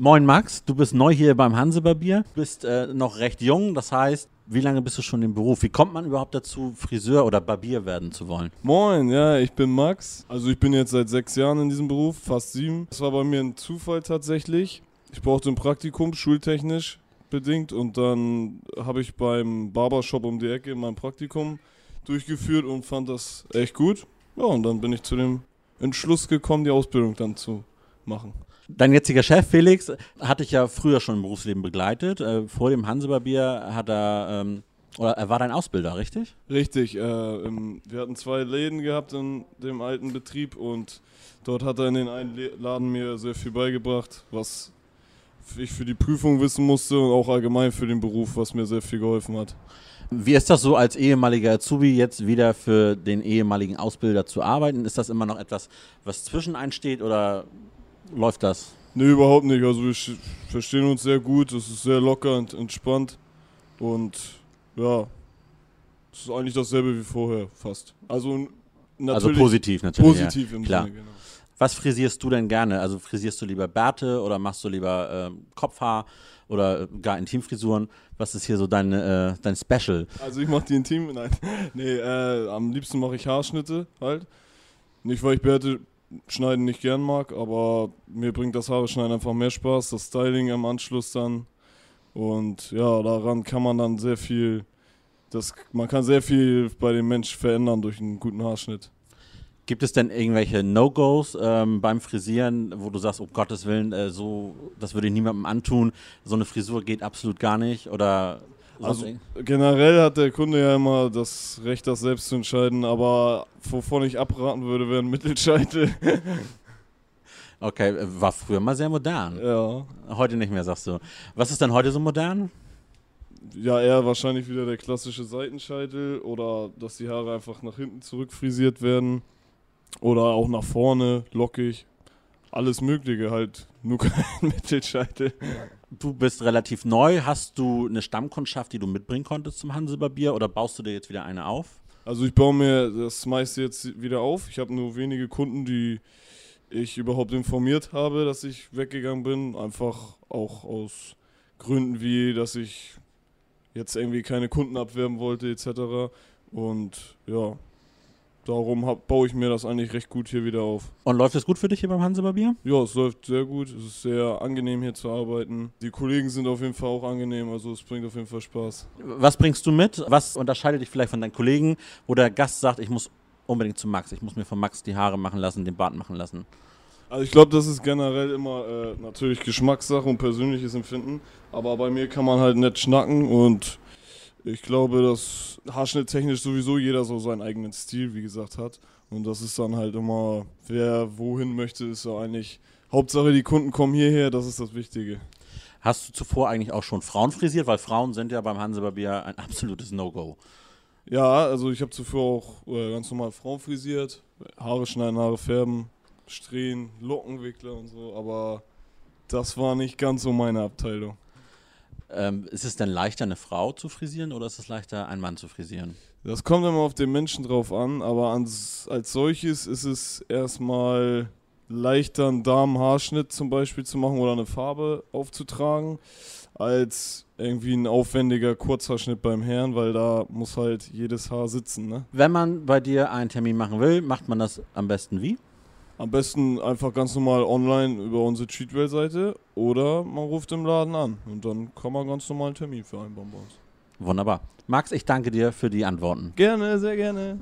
Moin Max, du bist neu hier beim Hansebarbier, bist äh, noch recht jung, das heißt, wie lange bist du schon im Beruf? Wie kommt man überhaupt dazu, Friseur oder Barbier werden zu wollen? Moin, ja, ich bin Max. Also ich bin jetzt seit sechs Jahren in diesem Beruf, fast sieben. Das war bei mir ein Zufall tatsächlich. Ich brauchte ein Praktikum, schultechnisch bedingt. Und dann habe ich beim Barbershop um die Ecke mein Praktikum durchgeführt und fand das echt gut. Ja, und dann bin ich zu dem Entschluss gekommen, die Ausbildung dann zu machen. Dein jetziger Chef Felix hat dich ja früher schon im Berufsleben begleitet. Äh, vor dem Hansebarbier hat er, ähm, oder er war dein Ausbilder, richtig? Richtig. Äh, im, wir hatten zwei Läden gehabt in dem alten Betrieb und dort hat er in den einen Laden mir sehr viel beigebracht, was ich für die Prüfung wissen musste und auch allgemein für den Beruf, was mir sehr viel geholfen hat. Wie ist das so als ehemaliger Azubi jetzt wieder für den ehemaligen Ausbilder zu arbeiten? Ist das immer noch etwas, was zwischen einsteht oder läuft das? Nee, überhaupt nicht. Also wir verstehen uns sehr gut, es ist sehr locker und entspannt und ja, es ist eigentlich dasselbe wie vorher fast. Also natürlich also positiv natürlich. Positiv ja. im Klar. Sinne, genau. Was frisierst du denn gerne? Also frisierst du lieber Bärte oder machst du lieber äh, Kopfhaar oder äh, gar Intimfrisuren? Was ist hier so dein, äh, dein Special? Also ich mache die Intim, nein. nee, äh, am liebsten mache ich Haarschnitte halt. Nicht, weil ich Bärte schneiden nicht gern mag, aber mir bringt das Haare schneiden einfach mehr Spaß, das Styling im Anschluss dann. Und ja, daran kann man dann sehr viel, das, man kann sehr viel bei dem Mensch verändern durch einen guten Haarschnitt. Gibt es denn irgendwelche No-Gos ähm, beim Frisieren, wo du sagst, um Gottes Willen, äh, so, das würde ich niemandem antun, so eine Frisur geht absolut gar nicht? Oder also generell hat der Kunde ja immer das Recht, das selbst zu entscheiden, aber wovon ich abraten würde, wäre ein Mittelscheitel. okay, war früher mal sehr modern. Ja. Heute nicht mehr, sagst du. Was ist denn heute so modern? Ja, eher wahrscheinlich wieder der klassische Seitenscheitel oder dass die Haare einfach nach hinten zurückfrisiert werden oder auch nach vorne, lockig. Alles Mögliche halt, nur kein Mittelscheitel. Du bist relativ neu. Hast du eine Stammkundschaft, die du mitbringen konntest zum Hanseberbier oder baust du dir jetzt wieder eine auf? Also ich baue mir das meiste jetzt wieder auf. Ich habe nur wenige Kunden, die ich überhaupt informiert habe, dass ich weggegangen bin. Einfach auch aus Gründen wie, dass ich jetzt irgendwie keine Kunden abwerben wollte etc. Und ja, darum hab, baue ich mir das eigentlich recht gut hier wieder auf. Und läuft es gut für dich hier beim Hansebarbier? Ja, es läuft sehr gut. Es ist sehr angenehm hier zu arbeiten. Die Kollegen sind auf jeden Fall auch angenehm, also es bringt auf jeden Fall Spaß. Was bringst du mit? Was unterscheidet dich vielleicht von deinen Kollegen, wo der Gast sagt, ich muss unbedingt zu Max, ich muss mir von Max die Haare machen lassen, den Bart machen lassen? Also ich glaube, das ist generell immer äh, natürlich Geschmackssache und persönliches Empfinden, aber bei mir kann man halt nett schnacken und ich glaube, dass haarschnitttechnisch sowieso jeder so seinen eigenen Stil, wie gesagt, hat. Und das ist dann halt immer, wer wohin möchte, ist so eigentlich. Hauptsache, die Kunden kommen hierher, das ist das Wichtige. Hast du zuvor eigentlich auch schon Frauen frisiert? Weil Frauen sind ja beim Hansebarbier ein absolutes No-Go. Ja, also ich habe zuvor auch äh, ganz normal Frauen frisiert. Haare schneiden, Haare färben, Strähnen, Lockenwickler und so. Aber das war nicht ganz so meine Abteilung. Ähm, ist es denn leichter, eine Frau zu frisieren oder ist es leichter, einen Mann zu frisieren? Das kommt immer auf den Menschen drauf an, aber ans, als solches ist es erstmal leichter, einen Damenhaarschnitt zum Beispiel zu machen oder eine Farbe aufzutragen, als irgendwie ein aufwendiger Kurzhaarschnitt beim Herrn, weil da muss halt jedes Haar sitzen. Ne? Wenn man bei dir einen Termin machen will, macht man das am besten wie? Am besten einfach ganz normal online über unsere Cheatwell-Seite oder man ruft im Laden an und dann kann man ganz normal einen Termin vereinbaren bei uns. Wunderbar. Max, ich danke dir für die Antworten. Gerne, sehr gerne.